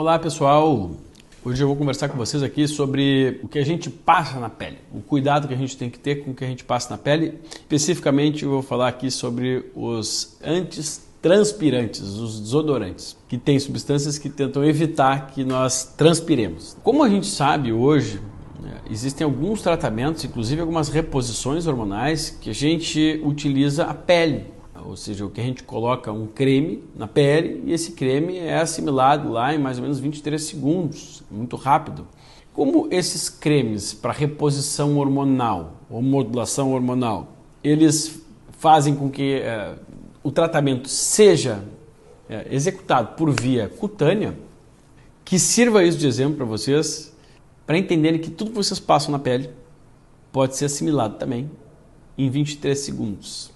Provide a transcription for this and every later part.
Olá pessoal, hoje eu vou conversar com vocês aqui sobre o que a gente passa na pele, o cuidado que a gente tem que ter com o que a gente passa na pele. Especificamente eu vou falar aqui sobre os antitranspirantes, os desodorantes, que têm substâncias que tentam evitar que nós transpiremos. Como a gente sabe hoje, né, Existem alguns tratamentos, inclusive algumas reposições hormonais, que a gente utiliza a pele ou seja, o que a gente coloca um creme na pele e esse creme é assimilado lá em mais ou menos 23 segundos, muito rápido. Como esses cremes para reposição hormonal ou modulação hormonal, eles fazem com que é, o tratamento seja é, executado por via cutânea, que sirva isso de exemplo para vocês, para entenderem que tudo que vocês passam na pele pode ser assimilado também em 23 segundos.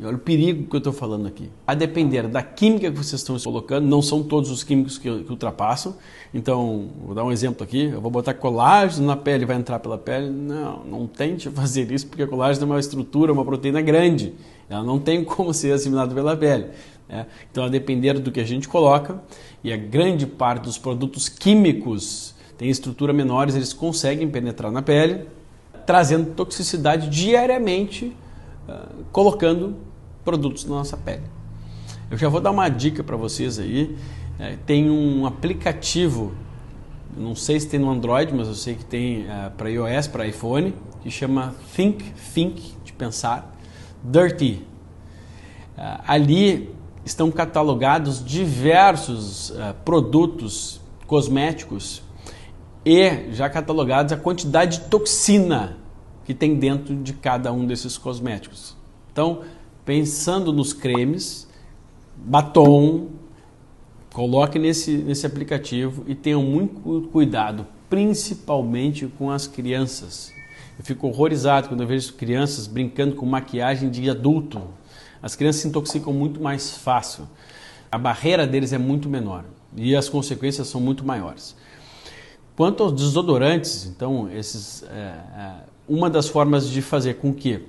E olha o perigo que eu estou falando aqui. A depender da química que vocês estão colocando, não são todos os químicos que, que ultrapassam. Então, vou dar um exemplo aqui. Eu vou botar colágeno na pele, vai entrar pela pele. Não, não tente fazer isso, porque colágeno é uma estrutura, uma proteína grande. Ela não tem como ser assimilada pela pele. Né? Então, a depender do que a gente coloca, e a grande parte dos produtos químicos tem estrutura menores, eles conseguem penetrar na pele, trazendo toxicidade diariamente, uh, colocando produtos na nossa pele. Eu já vou dar uma dica para vocês aí. É, tem um aplicativo, não sei se tem no Android, mas eu sei que tem é, para iOS, para iPhone, que chama Think, Think, de pensar, Dirty. É, ali estão catalogados diversos é, produtos cosméticos e já catalogados a quantidade de toxina que tem dentro de cada um desses cosméticos. Então, pensando nos cremes, batom, coloque nesse, nesse aplicativo e tenham muito cuidado, principalmente com as crianças. Eu fico horrorizado quando eu vejo crianças brincando com maquiagem de adulto. As crianças se intoxicam muito mais fácil. A barreira deles é muito menor e as consequências são muito maiores. Quanto aos desodorantes, então, esses, é, é, uma das formas de fazer com que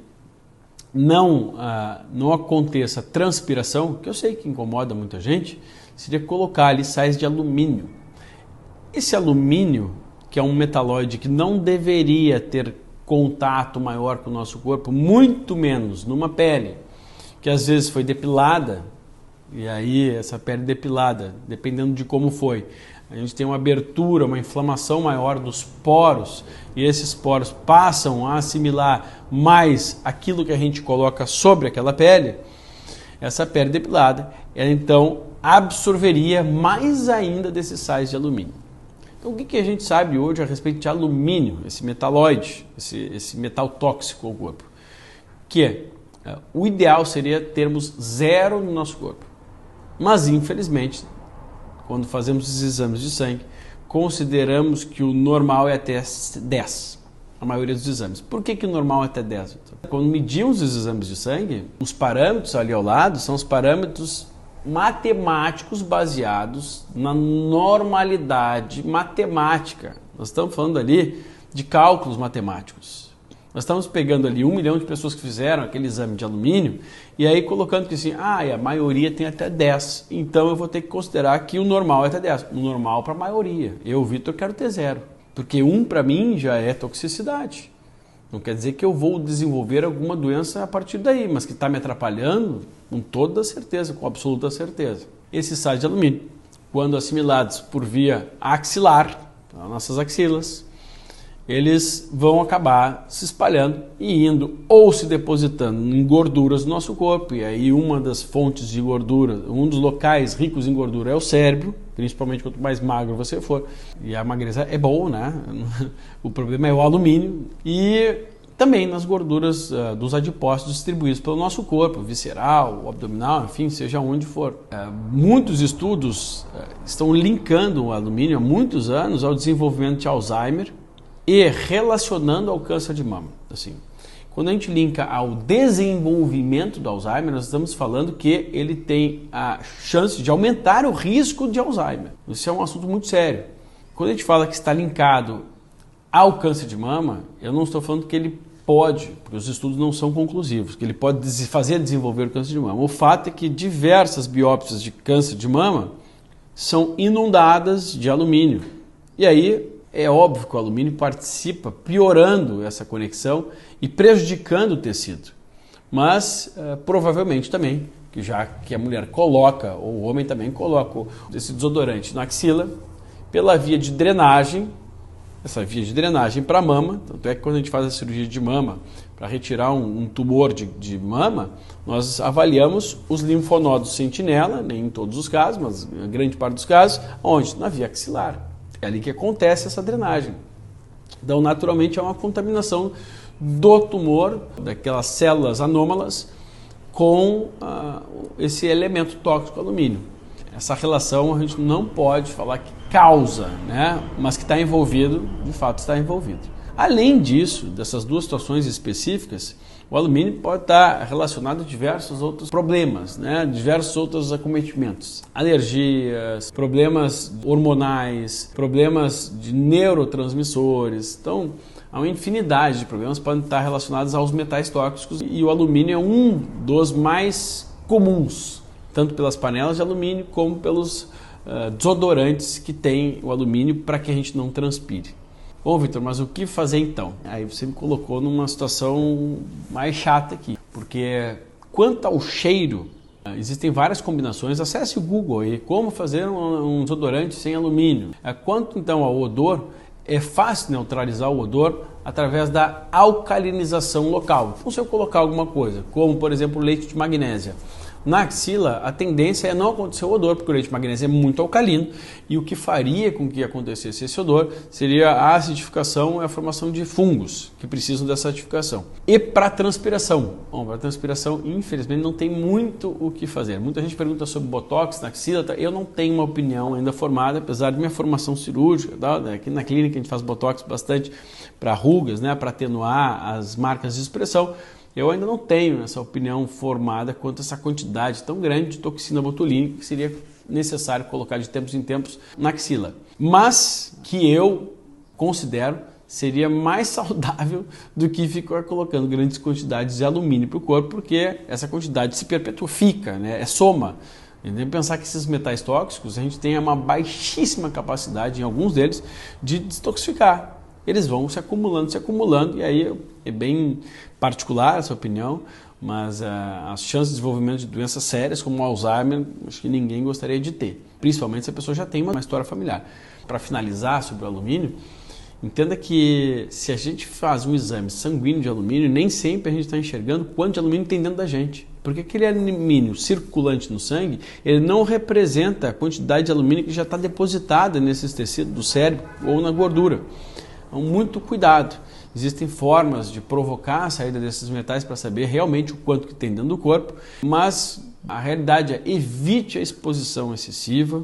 não, ah, não aconteça transpiração, que eu sei que incomoda muita gente, seria colocar ali sais de alumínio. Esse alumínio, que é um metalóide que não deveria ter contato maior com o nosso corpo, muito menos numa pele que às vezes foi depilada, e aí essa pele depilada, dependendo de como foi, a gente tem uma abertura, uma inflamação maior dos poros e esses poros passam a assimilar mais aquilo que a gente coloca sobre aquela pele, essa pele depilada, ela então absorveria mais ainda desses sais de alumínio. Então, o que, que a gente sabe hoje a respeito de alumínio, esse metalóide, esse, esse metal tóxico ao corpo? Que é, o ideal seria termos zero no nosso corpo. Mas, infelizmente, quando fazemos os exames de sangue, consideramos que o normal é até 10, a maioria dos exames. Por que, que o normal é até 10? Quando medimos os exames de sangue, os parâmetros ali ao lado são os parâmetros matemáticos baseados na normalidade matemática. Nós estamos falando ali de cálculos matemáticos. Nós estamos pegando ali um milhão de pessoas que fizeram aquele exame de alumínio e aí colocando que assim, ah, a maioria tem até 10, então eu vou ter que considerar que o normal é até 10. O normal para a maioria. Eu, Vitor, quero ter zero. Porque um para mim já é toxicidade. Não quer dizer que eu vou desenvolver alguma doença a partir daí, mas que está me atrapalhando com toda certeza, com absoluta certeza. Esses sais de alumínio, quando assimilados por via axilar, nossas axilas, eles vão acabar se espalhando e indo ou se depositando em gorduras do nosso corpo. E aí uma das fontes de gordura, um dos locais ricos em gordura é o cérebro, principalmente quanto mais magro você for. E a magreza é bom, né? O problema é o alumínio e também nas gorduras uh, dos adipócitos distribuídos pelo nosso corpo, visceral, abdominal, enfim, seja onde for. Uh, muitos estudos uh, estão linkando o alumínio há muitos anos ao desenvolvimento de Alzheimer e relacionando ao câncer de mama. Assim, quando a gente linka ao desenvolvimento do Alzheimer, nós estamos falando que ele tem a chance de aumentar o risco de Alzheimer. Isso é um assunto muito sério. Quando a gente fala que está linkado ao câncer de mama, eu não estou falando que ele pode, porque os estudos não são conclusivos, que ele pode fazer desenvolver o câncer de mama. O fato é que diversas biópsias de câncer de mama são inundadas de alumínio. E aí é óbvio que o alumínio participa piorando essa conexão e prejudicando o tecido. Mas uh, provavelmente também, que já que a mulher coloca, ou o homem também coloca esse desodorante na axila, pela via de drenagem, essa via de drenagem para a mama, tanto é que quando a gente faz a cirurgia de mama, para retirar um, um tumor de, de, mama, nós avaliamos os linfonodos sentinela, nem em todos os casos, mas grande parte dos casos, onde? Na via axilar. É ali que acontece essa drenagem. Então, naturalmente, é uma contaminação do tumor, daquelas células anômalas, com uh, esse elemento tóxico alumínio. Essa relação a gente não pode falar que causa, né? mas que está envolvido, de fato está envolvido. Além disso, dessas duas situações específicas, o alumínio pode estar relacionado a diversos outros problemas, né? diversos outros acometimentos. Alergias, problemas hormonais, problemas de neurotransmissores. Então, há uma infinidade de problemas que podem estar relacionados aos metais tóxicos e o alumínio é um dos mais comuns, tanto pelas panelas de alumínio como pelos uh, desodorantes que tem o alumínio para que a gente não transpire. Bom, Vitor, mas o que fazer então? Aí você me colocou numa situação mais chata aqui, porque quanto ao cheiro, existem várias combinações. Acesse o Google aí, como fazer um, desodorante sem alumínio. É, quanto então ao odor, é fácil neutralizar o odor através da alcalinização local. Então, se eu colocar alguma coisa, como por exemplo leite de magnésia, na axila, a tendência é não acontecer o odor, porque o leite de magnésio é muito alcalino e o que faria com que acontecesse esse odor seria a acidificação e a formação de fungos que precisam dessa acidificação. E para transpiração? Bom, para transpiração, infelizmente, não tem muito o que fazer. Muita gente pergunta sobre botox na axila, tá? eu não tenho uma opinião ainda formada, apesar de minha formação cirúrgica. Tá? Aqui na clínica a gente faz botox bastante para rugas, né? para atenuar as marcas de expressão. Eu ainda não tenho essa opinião formada quanto a essa quantidade tão grande de toxina botulínica que seria necessário colocar de tempos em tempos na axila. Mas que eu considero seria mais saudável do que ficar colocando grandes quantidades de alumínio para o corpo, porque essa quantidade se perpetuifica, né? é soma. Tem que pensar que esses metais tóxicos a gente tem uma baixíssima capacidade, em alguns deles, de detoxificar eles vão se acumulando, se acumulando, e aí é bem particular essa opinião, mas uh, as chances de desenvolvimento de doenças sérias como Alzheimer, acho que ninguém gostaria de ter, principalmente se a pessoa já tem uma história familiar. Para finalizar sobre o alumínio, entenda que se a gente faz um exame sanguíneo de alumínio, nem sempre a gente está enxergando quanto de alumínio tem dentro da gente. Porque aquele alumínio circulante no sangue, ele não representa a quantidade de alumínio que já está depositada nesses tecidos do cérebro ou na gordura. Então, muito cuidado. Existem formas de provocar a saída desses metais para saber realmente o quanto que tem dentro do corpo, mas a realidade é evite a exposição excessiva,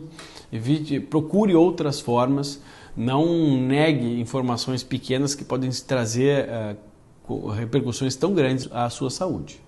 evite, procure outras formas, não negue informações pequenas que podem trazer uh, repercussões tão grandes à sua saúde.